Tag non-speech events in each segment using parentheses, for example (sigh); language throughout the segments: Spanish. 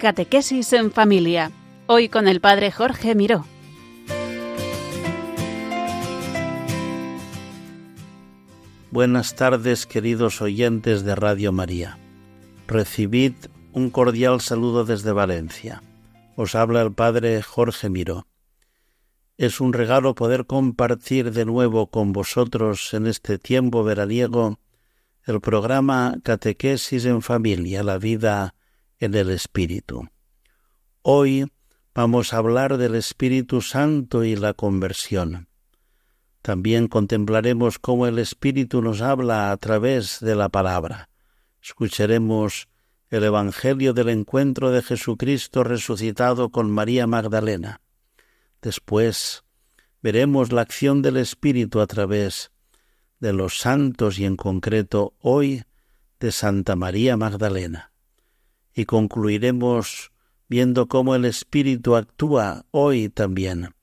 Catequesis en Familia. Hoy con el Padre Jorge Miró. Buenas tardes, queridos oyentes de Radio María. Recibid un cordial saludo desde Valencia. Os habla el Padre Jorge Miró. Es un regalo poder compartir de nuevo con vosotros en este tiempo veraniego el programa Catequesis en Familia, la vida en el Espíritu. Hoy vamos a hablar del Espíritu Santo y la conversión. También contemplaremos cómo el Espíritu nos habla a través de la palabra. Escucharemos el Evangelio del encuentro de Jesucristo resucitado con María Magdalena. Después veremos la acción del Espíritu a través de los santos y en concreto hoy de Santa María Magdalena y concluiremos viendo cómo el Espíritu actúa hoy también.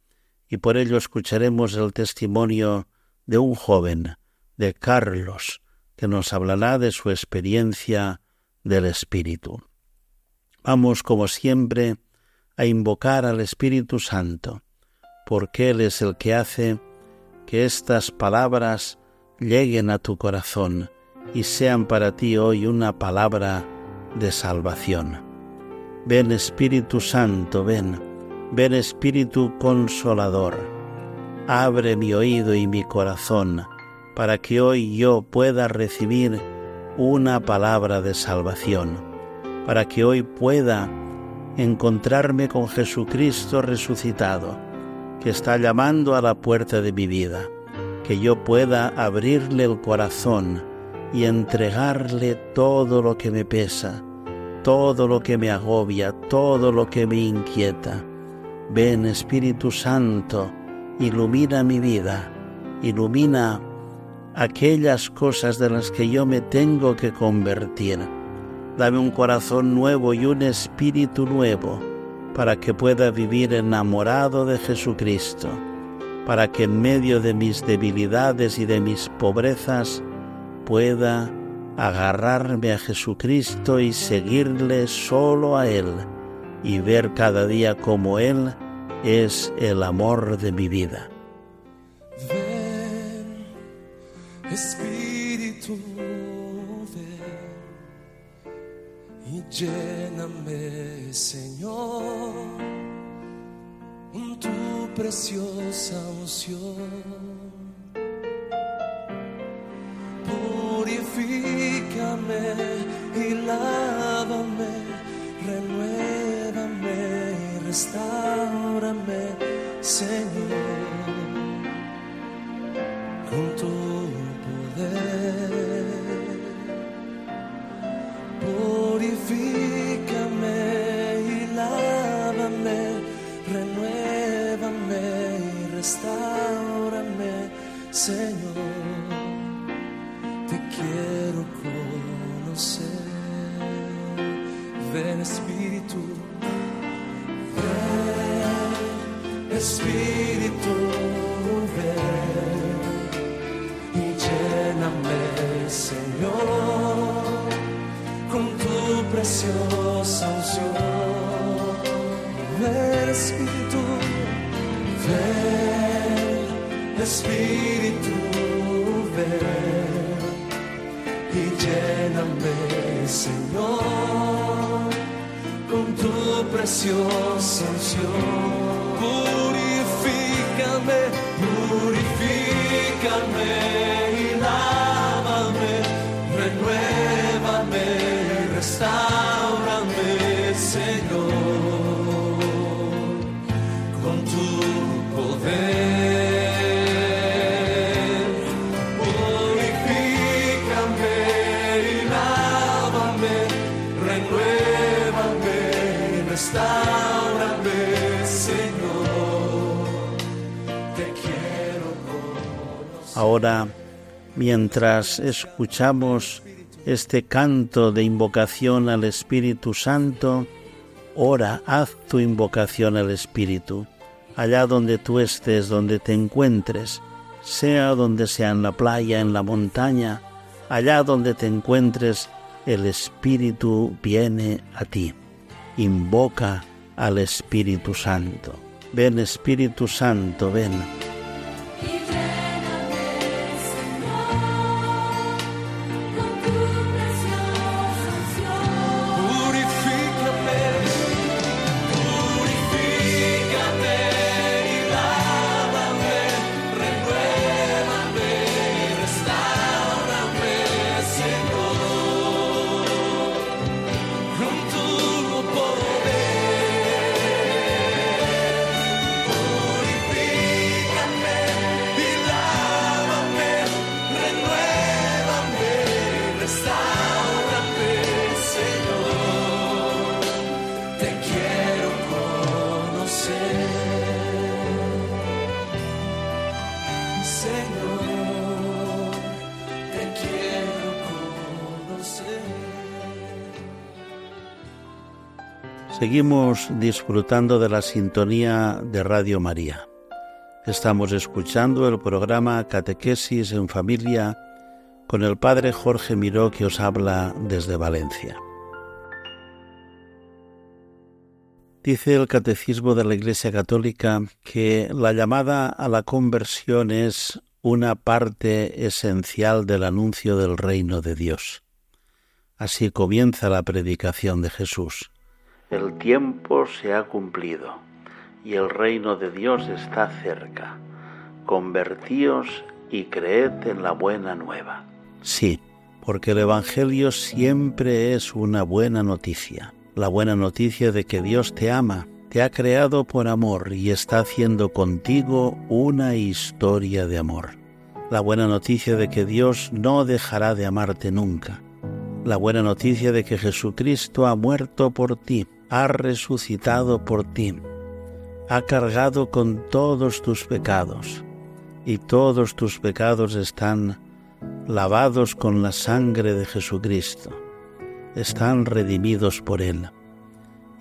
Y por ello escucharemos el testimonio de un joven, de Carlos, que nos hablará de su experiencia del Espíritu. Vamos, como siempre, a invocar al Espíritu Santo, porque Él es el que hace que estas palabras lleguen a tu corazón y sean para ti hoy una palabra de salvación. Ven Espíritu Santo, ven, ven Espíritu Consolador. Abre mi oído y mi corazón para que hoy yo pueda recibir una palabra de salvación, para que hoy pueda encontrarme con Jesucristo resucitado, que está llamando a la puerta de mi vida, que yo pueda abrirle el corazón y entregarle todo lo que me pesa, todo lo que me agobia, todo lo que me inquieta. Ven Espíritu Santo, ilumina mi vida, ilumina aquellas cosas de las que yo me tengo que convertir. Dame un corazón nuevo y un espíritu nuevo para que pueda vivir enamorado de Jesucristo, para que en medio de mis debilidades y de mis pobrezas pueda agarrarme a Jesucristo y seguirle solo a Él y ver cada día como Él es el amor de mi vida. Ven, Espíritu, y lléname, Señor, con tu preciosa unción y lávame, renuévame y restaurame, Señor, con tu poder. Purifícame y lávame, renuévame y restaurame, Señor Espíritu, ven y lléname, Señor, con tu preciosa unción. Espíritu, ven Espíritu, ven lléname, Señor, con tu preciosa unción. Purifícame Ahora, mientras escuchamos este canto de invocación al Espíritu Santo, ora, haz tu invocación al Espíritu, allá donde tú estés, donde te encuentres, sea donde sea en la playa, en la montaña, allá donde te encuentres, el Espíritu viene a ti. invoca al Espíritu Santo. Ven Espíritu Santo, ven. Seguimos disfrutando de la sintonía de Radio María. Estamos escuchando el programa Catequesis en Familia con el Padre Jorge Miró que os habla desde Valencia. Dice el Catecismo de la Iglesia Católica que la llamada a la conversión es una parte esencial del anuncio del reino de Dios. Así comienza la predicación de Jesús. El tiempo se ha cumplido y el reino de Dios está cerca. Convertíos y creed en la buena nueva. Sí, porque el Evangelio siempre es una buena noticia. La buena noticia de que Dios te ama, te ha creado por amor y está haciendo contigo una historia de amor. La buena noticia de que Dios no dejará de amarte nunca. La buena noticia de que Jesucristo ha muerto por ti, ha resucitado por ti, ha cargado con todos tus pecados y todos tus pecados están lavados con la sangre de Jesucristo, están redimidos por Él.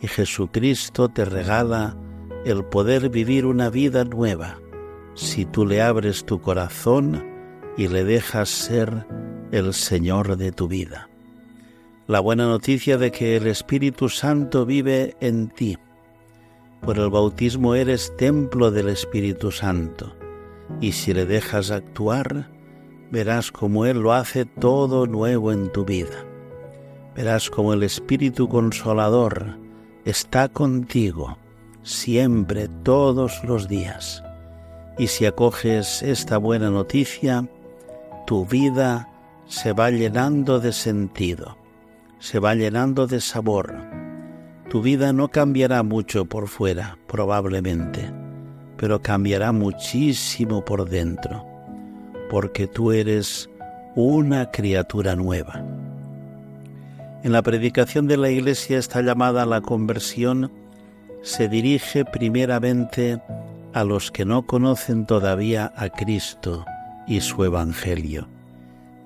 Y Jesucristo te regala el poder vivir una vida nueva si tú le abres tu corazón y le dejas ser el Señor de tu vida. La buena noticia de que el Espíritu Santo vive en ti. Por el bautismo eres templo del Espíritu Santo y si le dejas actuar, verás como Él lo hace todo nuevo en tu vida. Verás como el Espíritu Consolador está contigo siempre, todos los días. Y si acoges esta buena noticia, tu vida se va llenando de sentido, se va llenando de sabor. Tu vida no cambiará mucho por fuera, probablemente, pero cambiará muchísimo por dentro, porque tú eres una criatura nueva. En la predicación de la Iglesia esta llamada a la conversión se dirige primeramente a los que no conocen todavía a Cristo y su Evangelio.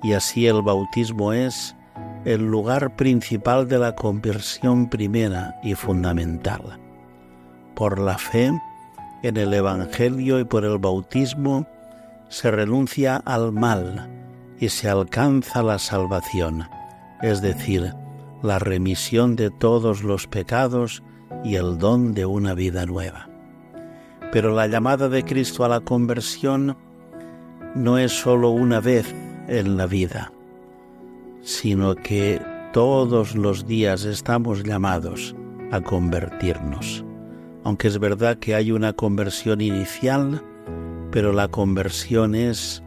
Y así el bautismo es el lugar principal de la conversión primera y fundamental. Por la fe en el Evangelio y por el bautismo se renuncia al mal y se alcanza la salvación, es decir, la remisión de todos los pecados y el don de una vida nueva. Pero la llamada de Cristo a la conversión no es sólo una vez en la vida, sino que todos los días estamos llamados a convertirnos. Aunque es verdad que hay una conversión inicial, pero la conversión es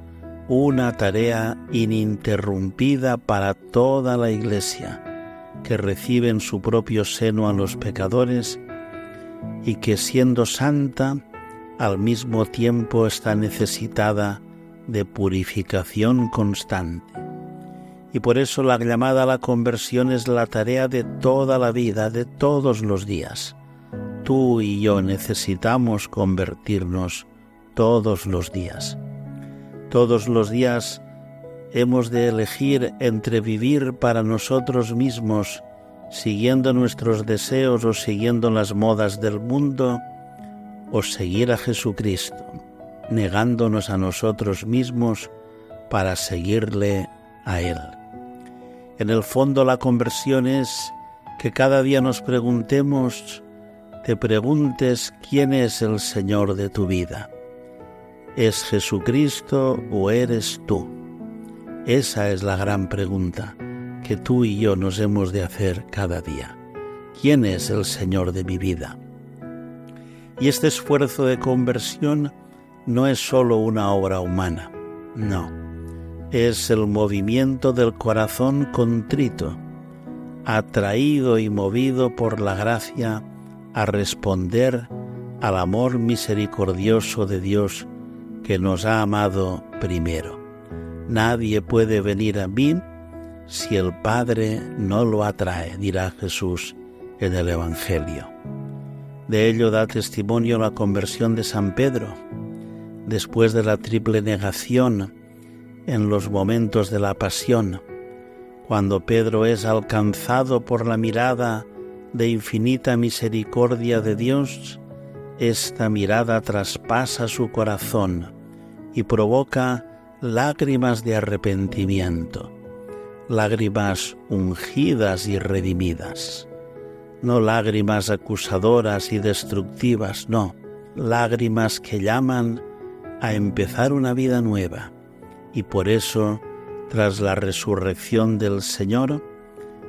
una tarea ininterrumpida para toda la Iglesia, que recibe en su propio seno a los pecadores y que siendo santa, al mismo tiempo está necesitada de purificación constante. Y por eso la llamada a la conversión es la tarea de toda la vida, de todos los días. Tú y yo necesitamos convertirnos todos los días. Todos los días hemos de elegir entre vivir para nosotros mismos, siguiendo nuestros deseos o siguiendo las modas del mundo, o seguir a Jesucristo, negándonos a nosotros mismos para seguirle a Él. En el fondo la conversión es que cada día nos preguntemos, te preguntes quién es el Señor de tu vida. ¿Es Jesucristo o eres tú? Esa es la gran pregunta que tú y yo nos hemos de hacer cada día. ¿Quién es el Señor de mi vida? Y este esfuerzo de conversión no es sólo una obra humana, no, es el movimiento del corazón contrito, atraído y movido por la gracia a responder al amor misericordioso de Dios que nos ha amado primero. Nadie puede venir a mí si el Padre no lo atrae, dirá Jesús en el Evangelio. De ello da testimonio la conversión de San Pedro, después de la triple negación en los momentos de la pasión, cuando Pedro es alcanzado por la mirada de infinita misericordia de Dios, esta mirada traspasa su corazón y provoca lágrimas de arrepentimiento, lágrimas ungidas y redimidas, no lágrimas acusadoras y destructivas, no, lágrimas que llaman a empezar una vida nueva. Y por eso, tras la resurrección del Señor,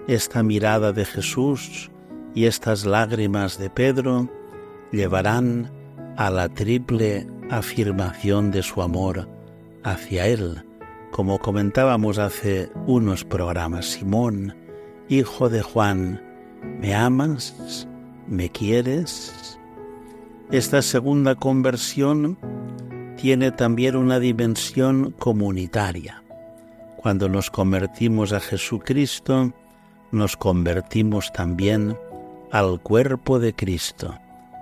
esta mirada de Jesús y estas lágrimas de Pedro llevarán a la triple afirmación de su amor hacia Él, como comentábamos hace unos programas. Simón, hijo de Juan, ¿me amas? ¿Me quieres? Esta segunda conversión tiene también una dimensión comunitaria. Cuando nos convertimos a Jesucristo, nos convertimos también al cuerpo de Cristo,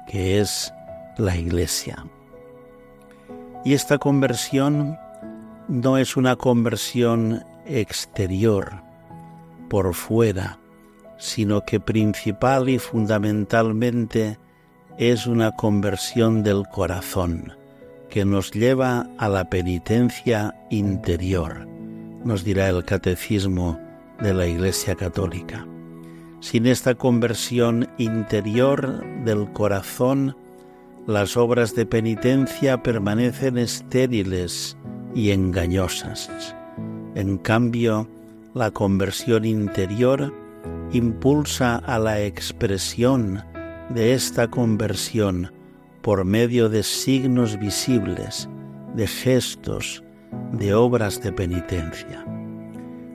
que es la Iglesia. Y esta conversión no es una conversión exterior, por fuera, sino que principal y fundamentalmente es una conversión del corazón, que nos lleva a la penitencia interior, nos dirá el catecismo de la Iglesia Católica. Sin esta conversión interior del corazón, las obras de penitencia permanecen estériles y engañosas. En cambio, la conversión interior impulsa a la expresión de esta conversión por medio de signos visibles, de gestos, de obras de penitencia.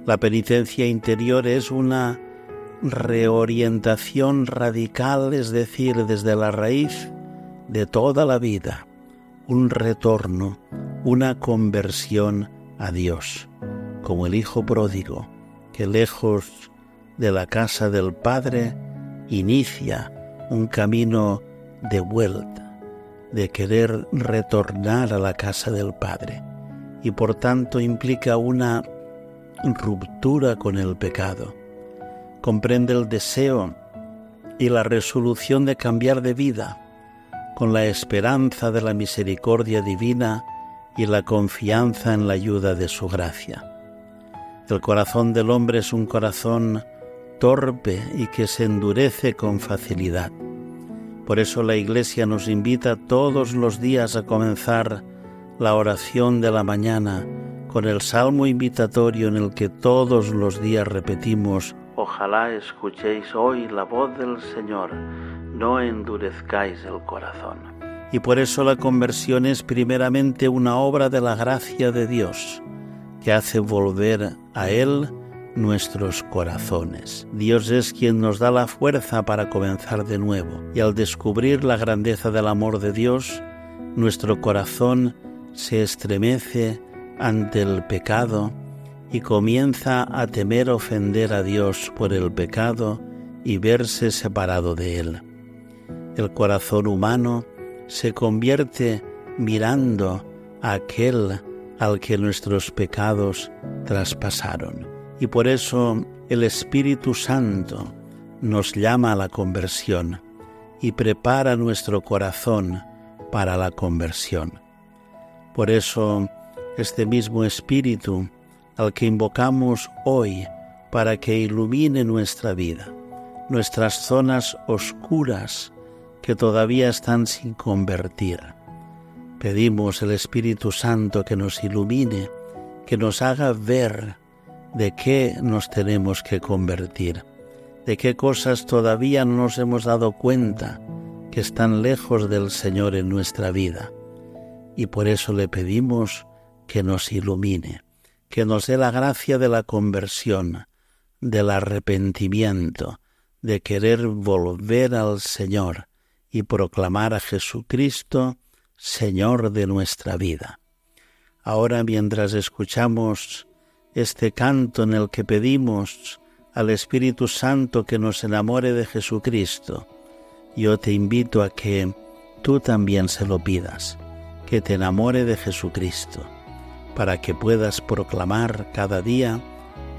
La penitencia interior es una reorientación radical, es decir, desde la raíz de toda la vida, un retorno, una conversión a Dios, como el Hijo pródigo, que lejos de la casa del Padre inicia un camino de vuelta, de querer retornar a la casa del Padre, y por tanto implica una ruptura con el pecado. Comprende el deseo y la resolución de cambiar de vida, con la esperanza de la misericordia divina y la confianza en la ayuda de su gracia. El corazón del hombre es un corazón torpe y que se endurece con facilidad. Por eso la Iglesia nos invita todos los días a comenzar la oración de la mañana con el salmo invitatorio en el que todos los días repetimos, Ojalá escuchéis hoy la voz del Señor no endurezcáis el corazón. Y por eso la conversión es primeramente una obra de la gracia de Dios, que hace volver a Él nuestros corazones. Dios es quien nos da la fuerza para comenzar de nuevo, y al descubrir la grandeza del amor de Dios, nuestro corazón se estremece ante el pecado y comienza a temer ofender a Dios por el pecado y verse separado de Él el corazón humano se convierte mirando a aquel al que nuestros pecados traspasaron. Y por eso el Espíritu Santo nos llama a la conversión y prepara nuestro corazón para la conversión. Por eso este mismo Espíritu al que invocamos hoy para que ilumine nuestra vida, nuestras zonas oscuras que todavía están sin convertir. Pedimos el Espíritu Santo que nos ilumine, que nos haga ver de qué nos tenemos que convertir, de qué cosas todavía no nos hemos dado cuenta que están lejos del Señor en nuestra vida. Y por eso le pedimos que nos ilumine, que nos dé la gracia de la conversión, del arrepentimiento, de querer volver al Señor y proclamar a Jesucristo Señor de nuestra vida. Ahora mientras escuchamos este canto en el que pedimos al Espíritu Santo que nos enamore de Jesucristo, yo te invito a que tú también se lo pidas, que te enamore de Jesucristo, para que puedas proclamar cada día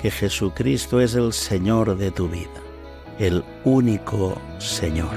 que Jesucristo es el Señor de tu vida, el único Señor.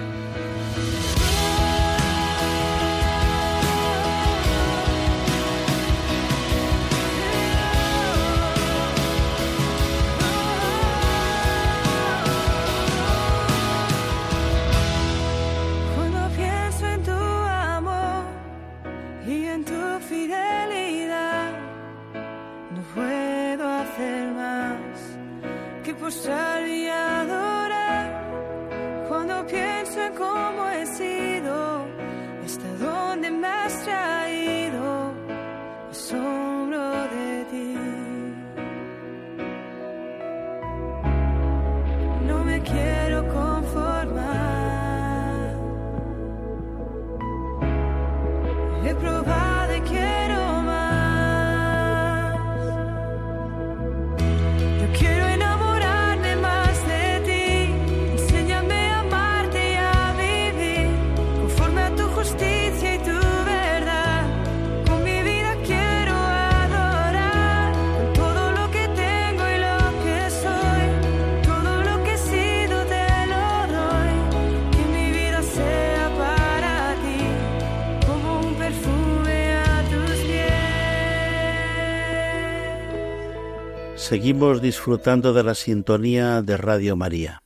Seguimos disfrutando de la sintonía de Radio María.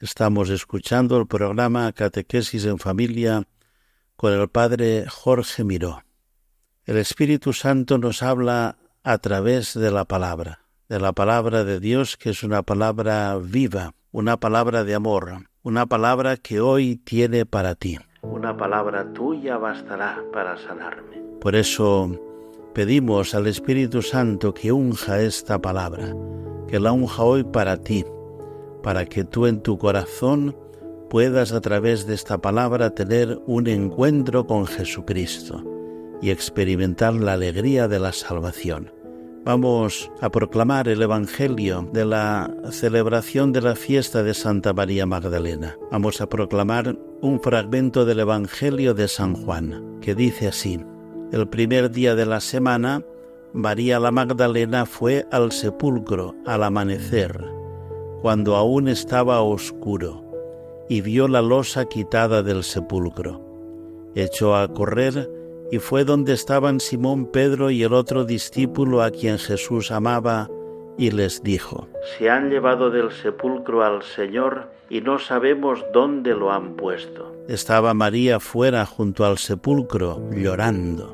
Estamos escuchando el programa Catequesis en Familia con el Padre Jorge Miró. El Espíritu Santo nos habla a través de la palabra, de la palabra de Dios que es una palabra viva, una palabra de amor, una palabra que hoy tiene para ti. Una palabra tuya bastará para sanarme. Por eso pedimos al Espíritu Santo que unja esta palabra, que la unja hoy para ti, para que tú en tu corazón puedas a través de esta palabra tener un encuentro con Jesucristo y experimentar la alegría de la salvación. Vamos a proclamar el Evangelio de la celebración de la fiesta de Santa María Magdalena. Vamos a proclamar un fragmento del Evangelio de San Juan, que dice así, el primer día de la semana, María la Magdalena fue al sepulcro al amanecer, cuando aún estaba oscuro, y vio la losa quitada del sepulcro. Echó a correr y fue donde estaban Simón Pedro y el otro discípulo a quien Jesús amaba, y les dijo, Se han llevado del sepulcro al Señor y no sabemos dónde lo han puesto. Estaba María fuera junto al sepulcro, llorando.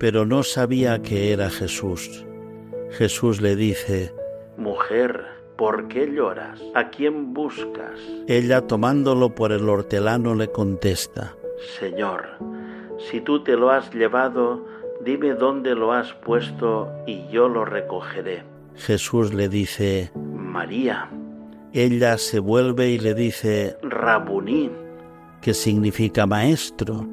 pero no sabía que era Jesús. Jesús le dice, Mujer, ¿por qué lloras? ¿A quién buscas? Ella, tomándolo por el hortelano, le contesta, Señor, si tú te lo has llevado, dime dónde lo has puesto y yo lo recogeré. Jesús le dice, María. Ella se vuelve y le dice, Rabuní, que significa maestro.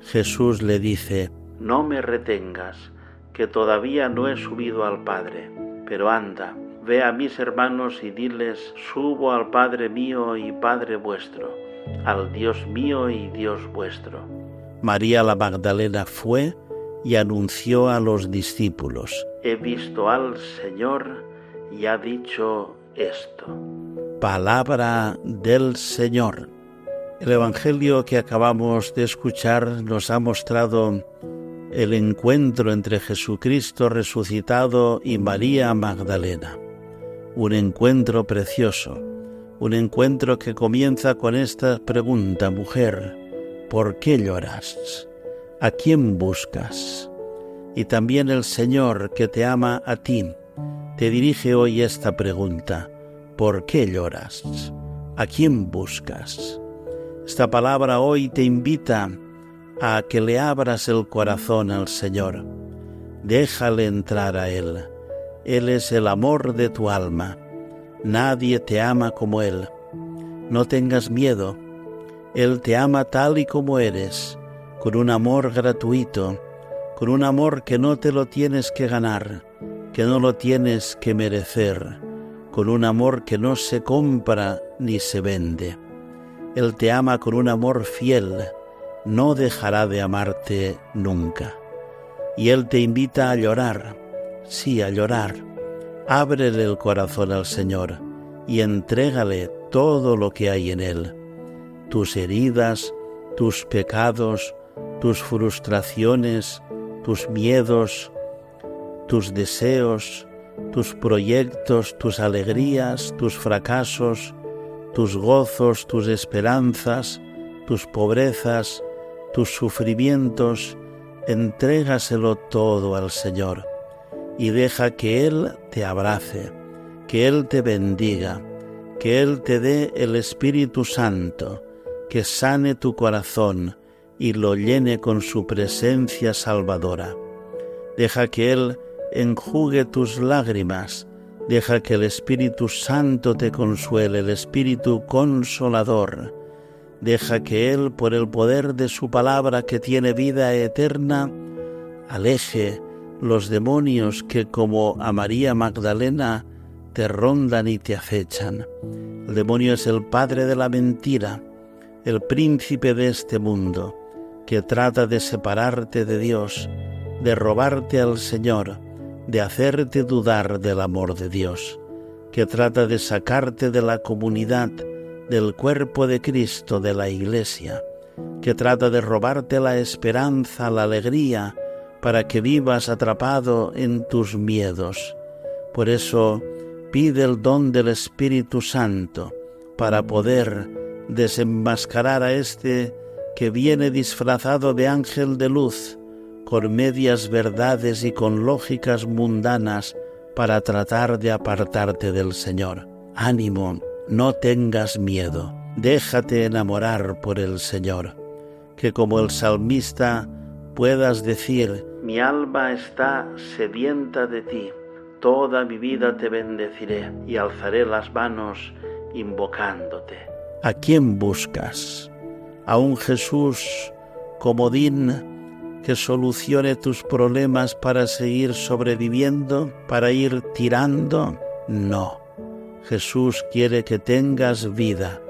Jesús le dice, No me retengas, que todavía no he subido al Padre, pero anda, ve a mis hermanos y diles, subo al Padre mío y Padre vuestro, al Dios mío y Dios vuestro. María la Magdalena fue y anunció a los discípulos, he visto al Señor y ha dicho esto. Palabra del Señor. El Evangelio que acabamos de escuchar nos ha mostrado el encuentro entre Jesucristo resucitado y María Magdalena. Un encuentro precioso, un encuentro que comienza con esta pregunta, mujer, ¿por qué lloras? ¿A quién buscas? Y también el Señor que te ama a ti, te dirige hoy esta pregunta, ¿por qué lloras? ¿A quién buscas? Esta palabra hoy te invita a que le abras el corazón al Señor. Déjale entrar a Él. Él es el amor de tu alma. Nadie te ama como Él. No tengas miedo. Él te ama tal y como eres, con un amor gratuito, con un amor que no te lo tienes que ganar, que no lo tienes que merecer, con un amor que no se compra ni se vende. Él te ama con un amor fiel, no dejará de amarte nunca. Y Él te invita a llorar, sí, a llorar. Ábrele el corazón al Señor y entrégale todo lo que hay en Él. Tus heridas, tus pecados, tus frustraciones, tus miedos, tus deseos, tus proyectos, tus alegrías, tus fracasos, tus gozos, tus esperanzas, tus pobrezas, tus sufrimientos, entrégaselo todo al Señor y deja que Él te abrace, que Él te bendiga, que Él te dé el Espíritu Santo, que sane tu corazón y lo llene con su presencia salvadora. Deja que Él enjugue tus lágrimas, Deja que el Espíritu Santo te consuele, el Espíritu consolador. Deja que Él, por el poder de su palabra que tiene vida eterna, aleje los demonios que como a María Magdalena te rondan y te acechan. El demonio es el padre de la mentira, el príncipe de este mundo, que trata de separarte de Dios, de robarte al Señor, de hacerte dudar del amor de Dios, que trata de sacarte de la comunidad, del cuerpo de Cristo, de la Iglesia, que trata de robarte la esperanza, la alegría, para que vivas atrapado en tus miedos. Por eso pide el don del Espíritu Santo para poder desenmascarar a este que viene disfrazado de ángel de luz, con medias verdades y con lógicas mundanas para tratar de apartarte del Señor. Ánimo, no tengas miedo, déjate enamorar por el Señor, que como el salmista puedas decir, mi alma está sedienta de ti, toda mi vida te bendeciré y alzaré las manos invocándote. ¿A quién buscas? ¿A un Jesús comodín que solucione tus problemas para seguir sobreviviendo, para ir tirando? No. Jesús quiere que tengas vida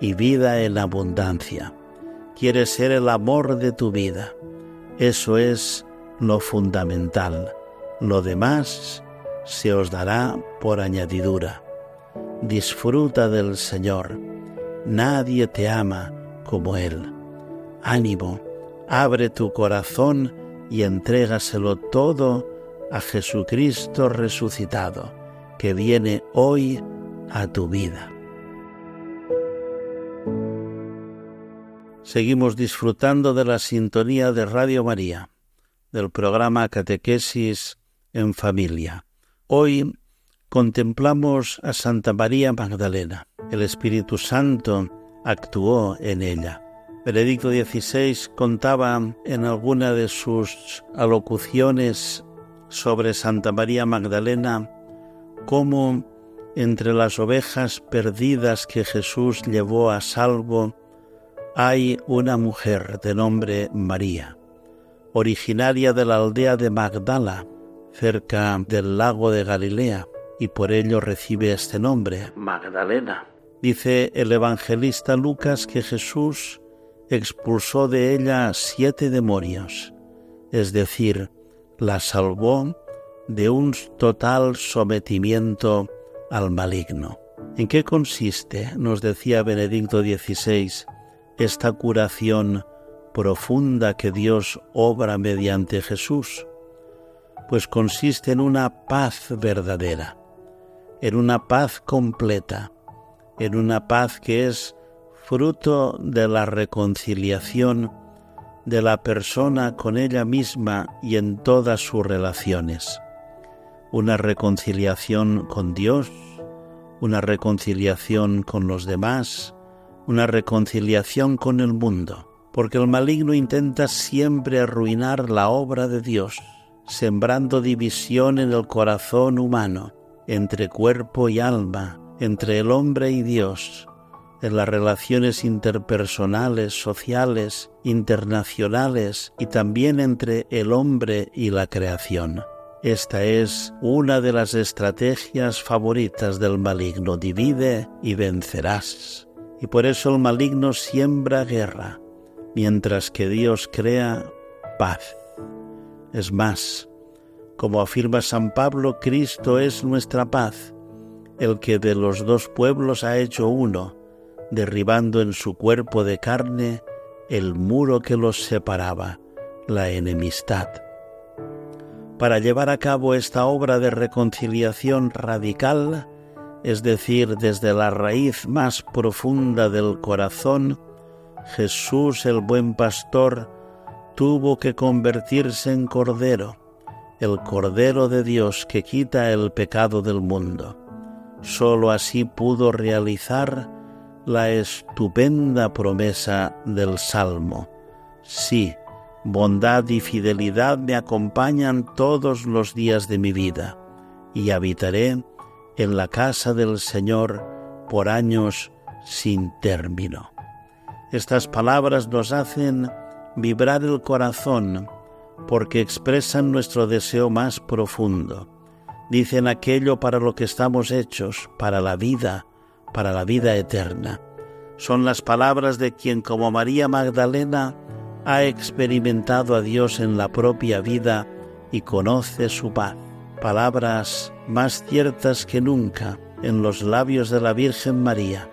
y vida en abundancia. Quiere ser el amor de tu vida. Eso es lo fundamental. Lo demás se os dará por añadidura. Disfruta del Señor. Nadie te ama como Él. Ánimo abre tu corazón y entrégaselo todo a Jesucristo resucitado, que viene hoy a tu vida. Seguimos disfrutando de la sintonía de Radio María, del programa Catequesis en Familia. Hoy contemplamos a Santa María Magdalena. El Espíritu Santo actuó en ella. Benedicto XVI contaba en alguna de sus alocuciones sobre Santa María Magdalena cómo entre las ovejas perdidas que Jesús llevó a salvo hay una mujer de nombre María, originaria de la aldea de Magdala, cerca del lago de Galilea, y por ello recibe este nombre, Magdalena. Dice el evangelista Lucas que Jesús expulsó de ella siete demonios, es decir, la salvó de un total sometimiento al maligno. ¿En qué consiste, nos decía Benedicto XVI, esta curación profunda que Dios obra mediante Jesús? Pues consiste en una paz verdadera, en una paz completa, en una paz que es fruto de la reconciliación de la persona con ella misma y en todas sus relaciones. Una reconciliación con Dios, una reconciliación con los demás, una reconciliación con el mundo, porque el maligno intenta siempre arruinar la obra de Dios, sembrando división en el corazón humano, entre cuerpo y alma, entre el hombre y Dios, en las relaciones interpersonales, sociales, internacionales y también entre el hombre y la creación. Esta es una de las estrategias favoritas del maligno. Divide y vencerás. Y por eso el maligno siembra guerra, mientras que Dios crea paz. Es más, como afirma San Pablo, Cristo es nuestra paz, el que de los dos pueblos ha hecho uno, derribando en su cuerpo de carne el muro que los separaba, la enemistad. Para llevar a cabo esta obra de reconciliación radical, es decir, desde la raíz más profunda del corazón, Jesús el buen pastor tuvo que convertirse en cordero, el cordero de Dios que quita el pecado del mundo. Sólo así pudo realizar la estupenda promesa del Salmo. Sí, bondad y fidelidad me acompañan todos los días de mi vida, y habitaré en la casa del Señor por años sin término. Estas palabras nos hacen vibrar el corazón porque expresan nuestro deseo más profundo. Dicen aquello para lo que estamos hechos, para la vida, para la vida eterna. Son las palabras de quien como María Magdalena ha experimentado a Dios en la propia vida y conoce su paz. Palabras más ciertas que nunca en los labios de la Virgen María,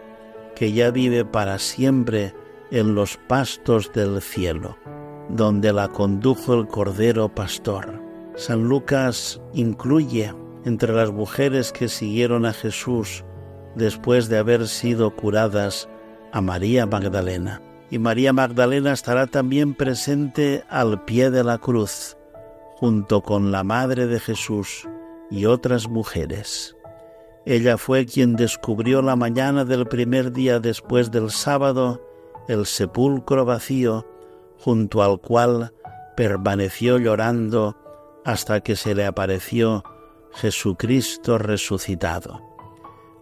que ya vive para siempre en los pastos del cielo, donde la condujo el Cordero Pastor. San Lucas incluye entre las mujeres que siguieron a Jesús después de haber sido curadas a María Magdalena. Y María Magdalena estará también presente al pie de la cruz, junto con la Madre de Jesús y otras mujeres. Ella fue quien descubrió la mañana del primer día después del sábado el sepulcro vacío, junto al cual permaneció llorando hasta que se le apareció Jesucristo resucitado.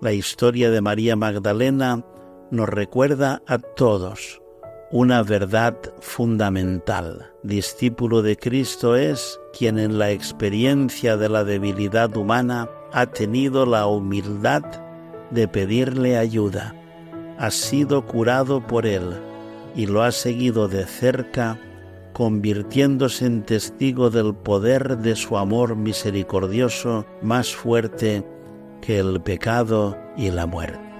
La historia de María Magdalena nos recuerda a todos una verdad fundamental. Discípulo de Cristo es quien en la experiencia de la debilidad humana ha tenido la humildad de pedirle ayuda. Ha sido curado por él y lo ha seguido de cerca, convirtiéndose en testigo del poder de su amor misericordioso más fuerte que el pecado y la muerte.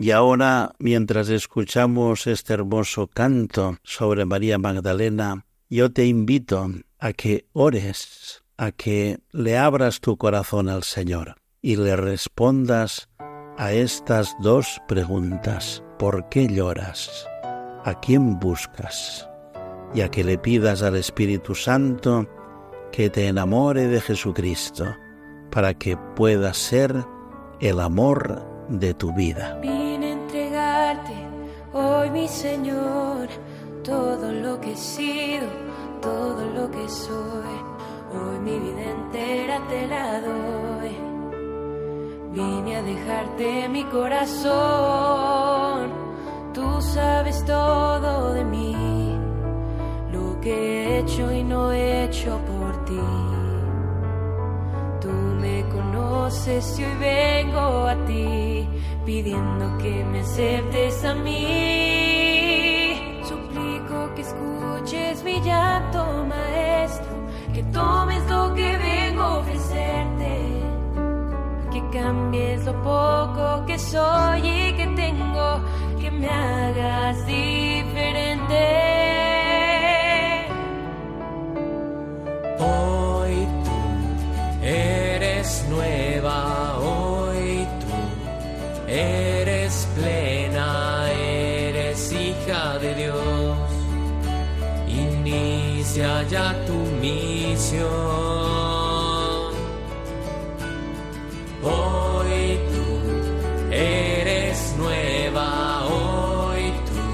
Y ahora, mientras escuchamos este hermoso canto sobre María Magdalena, yo te invito a que ores, a que le abras tu corazón al Señor y le respondas a estas dos preguntas. ¿Por qué lloras? ¿A quién buscas? Y a que le pidas al Espíritu Santo que te enamore de Jesucristo para que pueda ser el amor de tu vida. Hoy, mi Señor, todo lo que he sido, todo lo que soy. Hoy mi vida entera te la doy. Vine a dejarte mi corazón. Tú sabes todo de mí, lo que he hecho y no he hecho por ti. Tú me conoces y hoy vengo a ti pidiendo que me aceptes a mí. Suplico que escuches mi llanto, maestro, que tomes lo que vengo a ofrecerte, que cambies lo poco que soy y que tengo, que me hagas diferente. Eres plena, eres hija de Dios. Inicia ya tu misión. Hoy tú eres nueva, hoy tú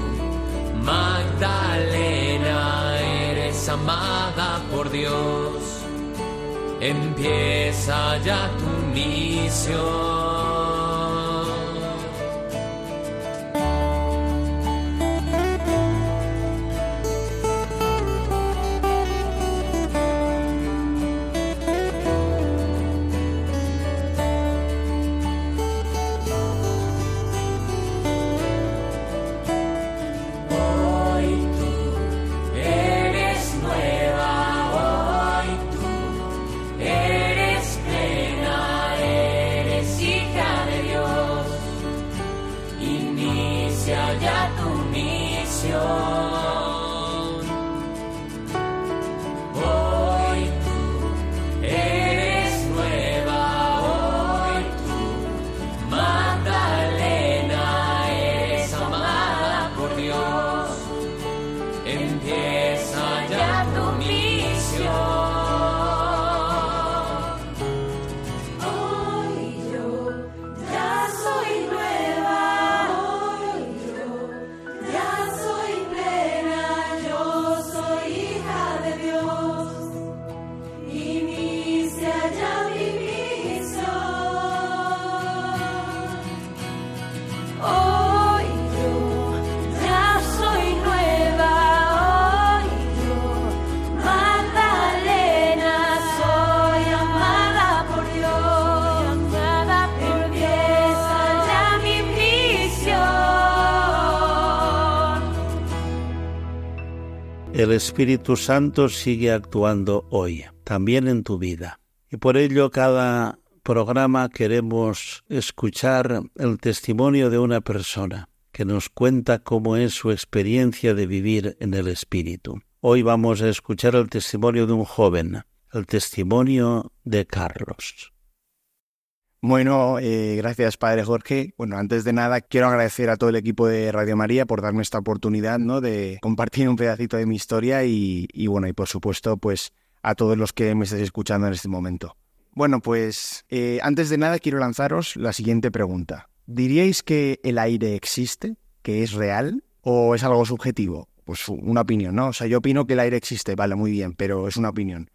Magdalena eres amada por Dios. Empieza ya tu misión. El Espíritu Santo sigue actuando hoy, también en tu vida. Y por ello cada programa queremos escuchar el testimonio de una persona que nos cuenta cómo es su experiencia de vivir en el Espíritu. Hoy vamos a escuchar el testimonio de un joven, el testimonio de Carlos. Bueno, eh, gracias Padre Jorge. Bueno, antes de nada quiero agradecer a todo el equipo de Radio María por darme esta oportunidad, ¿no? De compartir un pedacito de mi historia y, y bueno, y por supuesto, pues a todos los que me estáis escuchando en este momento. Bueno, pues eh, antes de nada quiero lanzaros la siguiente pregunta. ¿Diríais que el aire existe, que es real, o es algo subjetivo? Pues una opinión, ¿no? O sea, yo opino que el aire existe, vale, muy bien, pero es una opinión.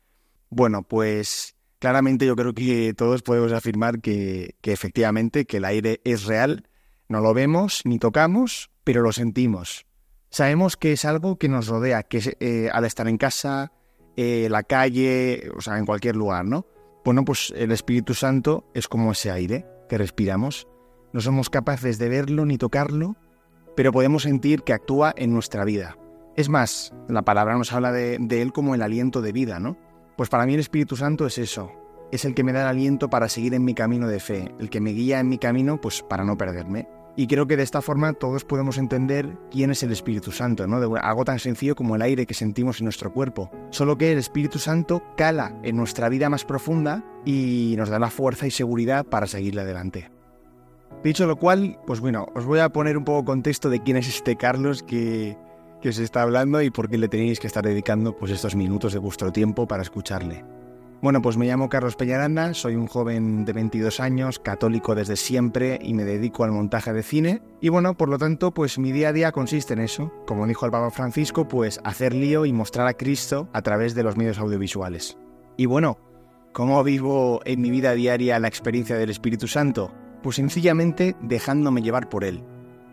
Bueno, pues claramente yo creo que todos podemos afirmar que, efectivamente que el aire es real, no lo vemos ni tocamos, pero lo sentimos. Sabemos que es algo que nos rodea, que eh, al estar en casa, eh, la calle, o sea, en cualquier lugar, ¿no? Bueno, pues el Espíritu Santo es como ese aire que respiramos. No somos capaces de verlo ni tocarlo, pero podemos sentir que actúa en nuestra vida. Es más, la palabra nos habla de Él como el aliento de vida, ¿no? Pues para mí el Espíritu Santo es eso. Es el que me da el aliento para seguir en mi camino de fe, el que me guía en mi camino, pues para no perderme. Y creo que de esta forma todos podemos entender quién es el Espíritu Santo, ¿no? De algo tan sencillo como el aire que sentimos en nuestro cuerpo. Solo que el Espíritu Santo cala en nuestra vida más profunda y nos da la fuerza y seguridad para seguirle adelante. Dicho lo cual, pues bueno, os voy a poner un poco contexto de quién es este Carlos que, que os está hablando y por qué le tenéis que estar dedicando pues estos minutos de vuestro tiempo para escucharle. Bueno, pues me llamo Carlos Peñaranda, soy un joven de 22 años, católico desde siempre y me dedico al montaje de cine. Y bueno, por lo tanto, pues mi día a día consiste en eso, como dijo el Papa Francisco, pues hacer lío y mostrar a Cristo a través de los medios audiovisuales. Y bueno, ¿cómo vivo en mi vida diaria la experiencia del Espíritu Santo? Pues sencillamente dejándome llevar por él.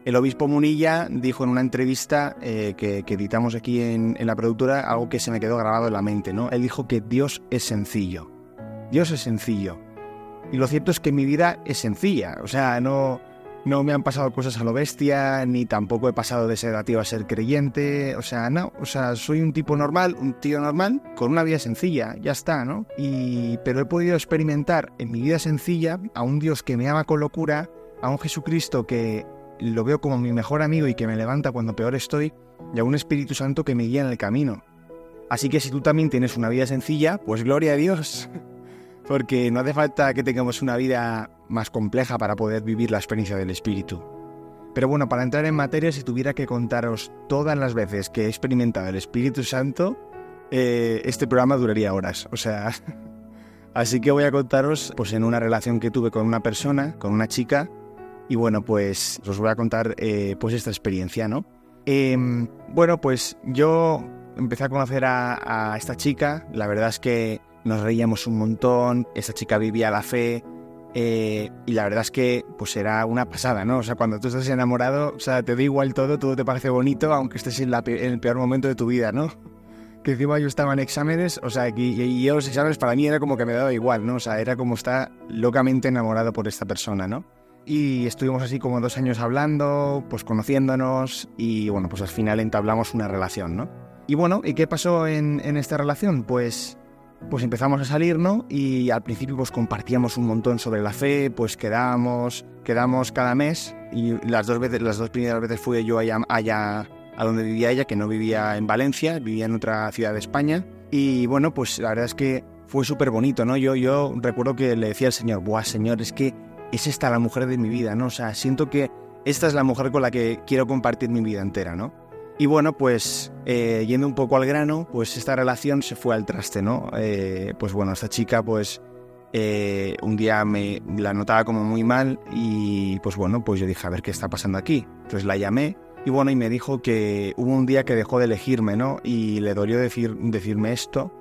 El obispo Munilla dijo en una entrevista eh, que, editamos aquí en, la productora algo que se me quedó grabado en la mente, ¿no? Él dijo que Dios es sencillo. Dios es sencillo. Y lo cierto es que mi vida es sencilla, o sea, no, no me han pasado cosas a lo bestia, ni tampoco he pasado de ser ateo a ser creyente, o sea, no, o sea, soy un tipo normal, un tío normal, con una vida sencilla, ya está, ¿no? Y, pero he podido experimentar en mi vida sencilla a un Dios que me ama con locura, a un Jesucristo que lo veo como mi mejor amigo y que me levanta cuando peor estoy, y a un Espíritu Santo que me guía en el camino. Así que si tú también tienes una vida sencilla, pues gloria a Dios. (laughs) Porque no hace falta que tengamos una vida más compleja para poder vivir la experiencia del Espíritu. Pero bueno, para entrar en materia, si tuviera que contaros todas las veces que he experimentado el Espíritu Santo, eh, este programa duraría horas. O sea, (laughs) así que voy a contaros pues en una relación que tuve con una persona, con una chica, y bueno, pues os voy a contar eh, pues esta experiencia, ¿no? Em, bueno, pues yo empecé a conocer a, esta chica, la verdad es que nos reíamos un montón, esa chica vivía la fe, eh, y la verdad es que pues era una pasada, ¿no? O sea, cuando tú estás enamorado, o sea, te da igual todo, todo te parece bonito, aunque estés en, el peor momento de tu vida, ¿no? (laughs) Que encima yo estaba en exámenes, o sea, que, y yo los exámenes para mí era como que me daba igual, ¿no? O sea, era como estar locamente enamorado por esta persona, ¿no? Y estuvimos así como dos años hablando, pues conociéndonos, y bueno, pues al final entablamos una relación, ¿no? Y bueno, ¿y qué pasó en, en esta relación? Pues pues empezamos a salir, ¿no? Y al principio pues compartíamos un montón sobre la fe, pues quedábamos, quedamos cada mes y las dos veces, las dos primeras veces fui yo allá, allá a donde vivía ella, que no vivía en Valencia, vivía en otra ciudad de España. Y bueno, pues la verdad es que fue súper bonito, ¿no? Yo, yo recuerdo que le decía al Señor, buah, Señor, es que es esta la mujer de mi vida, ¿no? O sea, siento que esta es la mujer con la que quiero compartir mi vida entera, ¿no? Y bueno, pues eh, yendo un poco al grano, pues esta relación se fue al traste, ¿no? Eh, pues bueno, esta chica pues eh, un día me la notaba como muy mal y pues bueno, pues yo dije, a ver qué está pasando aquí. Entonces la llamé y bueno, y me dijo que hubo un día que dejó de elegirme, ¿no? Y le dolió decir, decirme esto.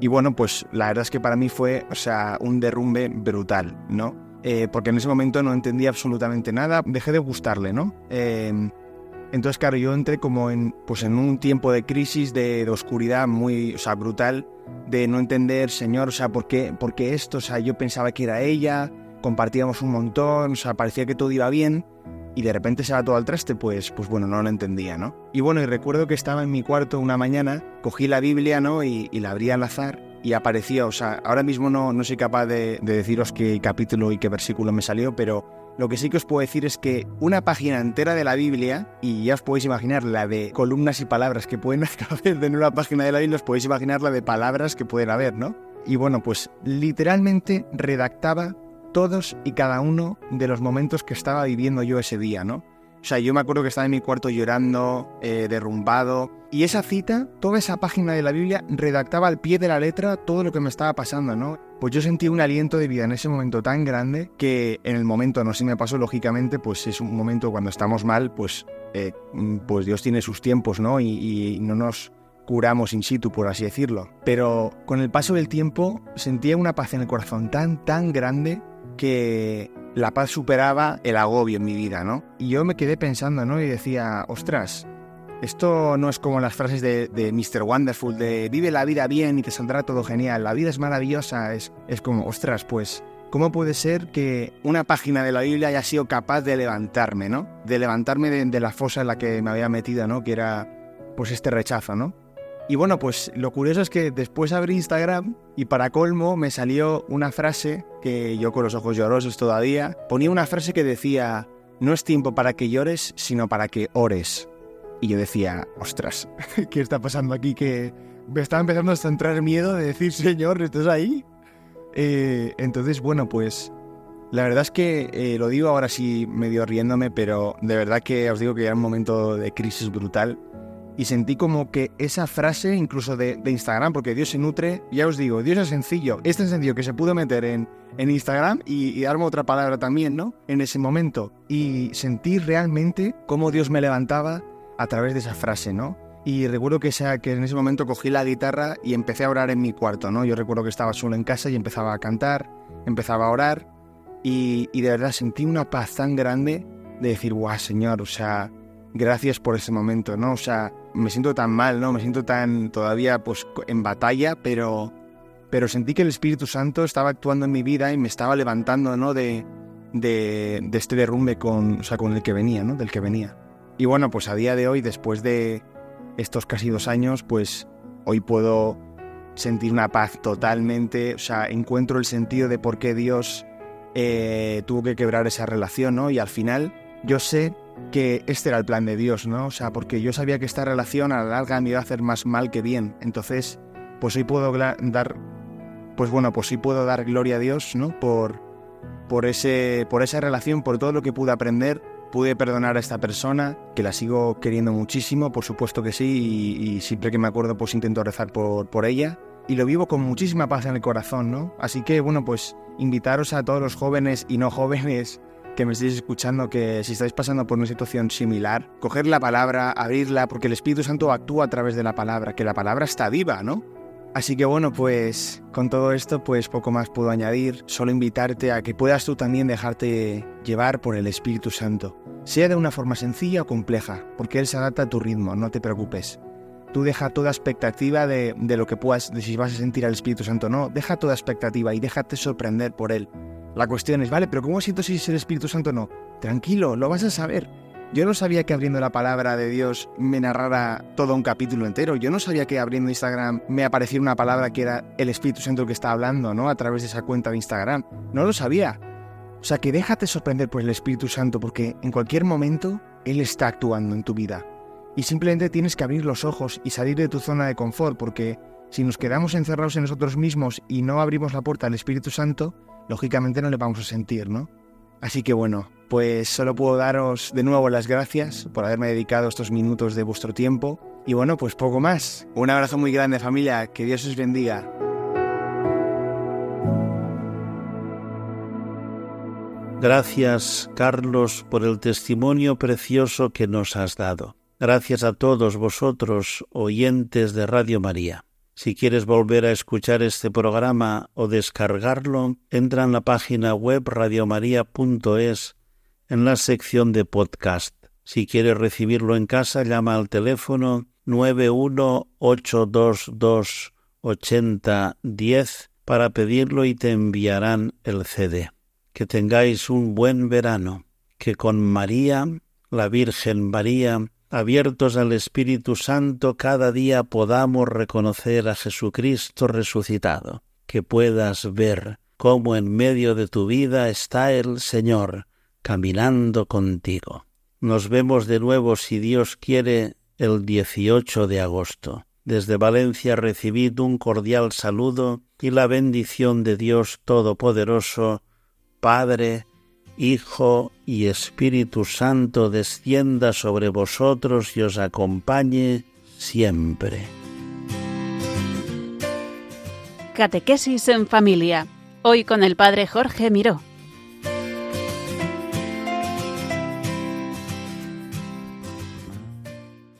Y bueno, pues la verdad es que para mí fue, o sea, un derrumbe brutal, ¿no? Eh, porque en ese momento no entendía absolutamente nada, dejé de gustarle, ¿no? Eh, entonces, claro, yo entré como en, pues en un tiempo de crisis, de, oscuridad muy, o sea, brutal, de no entender, Señor, o sea, ¿por qué, ¿por esto? O sea, yo pensaba que era ella, compartíamos un montón, o sea, parecía que todo iba bien, y de repente se va todo al traste, pues, pues bueno, no lo entendía, ¿no? Y bueno, y recuerdo que estaba en mi cuarto una mañana, cogí la Biblia, ¿no? Y, y la abrí al azar, y aparecía, o sea, ahora mismo no, no soy capaz de, de deciros qué capítulo y qué versículo me salió, pero lo que sí que os puedo decir es que una página entera de la Biblia, y ya os podéis imaginar la de columnas y palabras que pueden (laughs) caber en una página de la Biblia, os podéis imaginar la de palabras que pueden haber, ¿no? Y bueno, pues literalmente redactaba todos y cada uno de los momentos que estaba viviendo yo ese día, ¿no? O sea, yo me acuerdo que estaba en mi cuarto llorando, eh, derrumbado, y esa cita, toda esa página de la Biblia, redactaba al pie de la letra todo lo que me estaba pasando, ¿no? Pues yo sentí un aliento de vida en ese momento tan grande que en el momento, no sé si me pasó lógicamente, pues es un momento cuando estamos mal, pues, eh, pues Dios tiene sus tiempos, ¿no? Y, y no nos curamos in situ, por así decirlo. Pero con el paso del tiempo sentía una paz en el corazón tan, tan grande que la paz superaba el agobio en mi vida, ¿no? Y yo me quedé pensando, ¿no? Y decía, ostras, esto no es como las frases de, de Mr. Wonderful, de vive la vida bien y te saldrá todo genial, la vida es maravillosa, es, es como, ostras, pues, ¿cómo puede ser que una página de la Biblia haya sido capaz de levantarme, ¿no? De levantarme de, de la fosa en la que me había metido, ¿no? Que era, pues, este rechazo, ¿no? Y bueno, pues lo curioso es que después abrí Instagram y para colmo me salió una frase que yo con los ojos llorosos todavía ponía una frase que decía, no es tiempo para que llores, sino para que ores. Y yo decía, ostras, (laughs) ¿qué está pasando aquí? Que me estaba empezando a entrar miedo de decir, Señor, ¿estás ahí? Eh, entonces, bueno, pues la verdad es que eh, lo digo ahora sí medio riéndome, pero de verdad que os digo que era un momento de crisis brutal y sentí como que esa frase, incluso de, Instagram, porque Dios se nutre, ya os digo, Dios es sencillo, es tan sencillo que se pudo meter en, en Instagram y, y, darme otra palabra también, ¿no? En ese momento. Y sentí realmente cómo Dios me levantaba a través de esa frase, ¿no? Y recuerdo que, sea, que en ese momento cogí la guitarra y empecé a orar en mi cuarto, ¿no? Yo recuerdo que estaba solo en casa y empezaba a cantar, empezaba a orar y, y de verdad sentí una paz tan grande de decir, guau, Señor, o sea, gracias por ese momento, ¿no? O sea, me siento tan mal, ¿no? Me siento tan todavía pues en batalla, pero pero sentí que el Espíritu Santo estaba actuando en mi vida y me estaba levantando, ¿no? De, de, este derrumbe con, o sea, con el que venía, ¿no? Del que venía. Y bueno, pues a día de hoy, después de estos casi dos años, pues hoy puedo sentir una paz totalmente, o sea, encuentro el sentido de por qué Dios eh, tuvo que quebrar esa relación, ¿no? Y al final yo sé que este era el plan de Dios, ¿no? O sea, porque yo sabía que esta relación a la larga me iba a hacer más mal que bien. Entonces, pues hoy puedo dar, pues bueno, pues sí puedo dar gloria a Dios, ¿no? Por, por, ese, por esa relación, por todo lo que pude aprender pude perdonar a esta persona, que la sigo queriendo muchísimo, por supuesto que sí, y, y siempre que me acuerdo pues intento rezar por, por ella. Y lo vivo con muchísima paz en el corazón, ¿no? Así que bueno, pues invitaros a todos los jóvenes y no jóvenes que me estéis escuchando, que si estáis pasando por una situación similar, coger la palabra, abrirla, porque el Espíritu Santo actúa a través de la palabra, que la palabra está viva, ¿no? Así que bueno, pues con todo esto, pues poco más puedo añadir, solo invitarte a que puedas tú también dejarte llevar por el Espíritu Santo, sea de una forma sencilla o compleja, porque Él se adapta a tu ritmo, no te preocupes. Tú deja toda expectativa de, de lo que puedas, de si vas a sentir al Espíritu Santo o no, deja toda expectativa y déjate sorprender por Él. La cuestión es, vale, pero ¿cómo siento si es el Espíritu Santo o no? Tranquilo, lo vas a saber. Yo no sabía que abriendo la palabra de Dios me narrara todo un capítulo entero. Yo no sabía que abriendo Instagram me apareciera una palabra que era el Espíritu Santo el que está hablando, ¿no? A través de esa cuenta de Instagram. No lo sabía. O sea que déjate sorprender por el Espíritu Santo porque en cualquier momento Él está actuando en tu vida. Y simplemente tienes que abrir los ojos y salir de tu zona de confort porque si nos quedamos encerrados en nosotros mismos y no abrimos la puerta al Espíritu Santo, lógicamente no le vamos a sentir, ¿no? Así que bueno, pues solo puedo daros de nuevo las gracias por haberme dedicado estos minutos de vuestro tiempo. Y bueno, pues poco más. Un abrazo muy grande familia, que Dios os bendiga. Gracias, Carlos, por el testimonio precioso que nos has dado. Gracias a todos vosotros, oyentes de Radio María. Si quieres volver a escuchar este programa o descargarlo, entra en la página web radiomaria.es en la sección de podcast. Si quieres recibirlo en casa, llama al teléfono 918228010 para pedirlo y te enviarán el CD. Que tengáis un buen verano, que con María, la Virgen María, abiertos al Espíritu Santo, cada día podamos reconocer a Jesucristo resucitado, que puedas ver cómo en medio de tu vida está el Señor caminando contigo. Nos vemos de nuevo, si Dios quiere, el 18 de agosto. Desde Valencia recibid un cordial saludo y la bendición de Dios Todopoderoso, Padre, Hijo y Espíritu Santo descienda sobre vosotros y os acompañe siempre. Catequesis en familia. Hoy con el Padre Jorge Miró.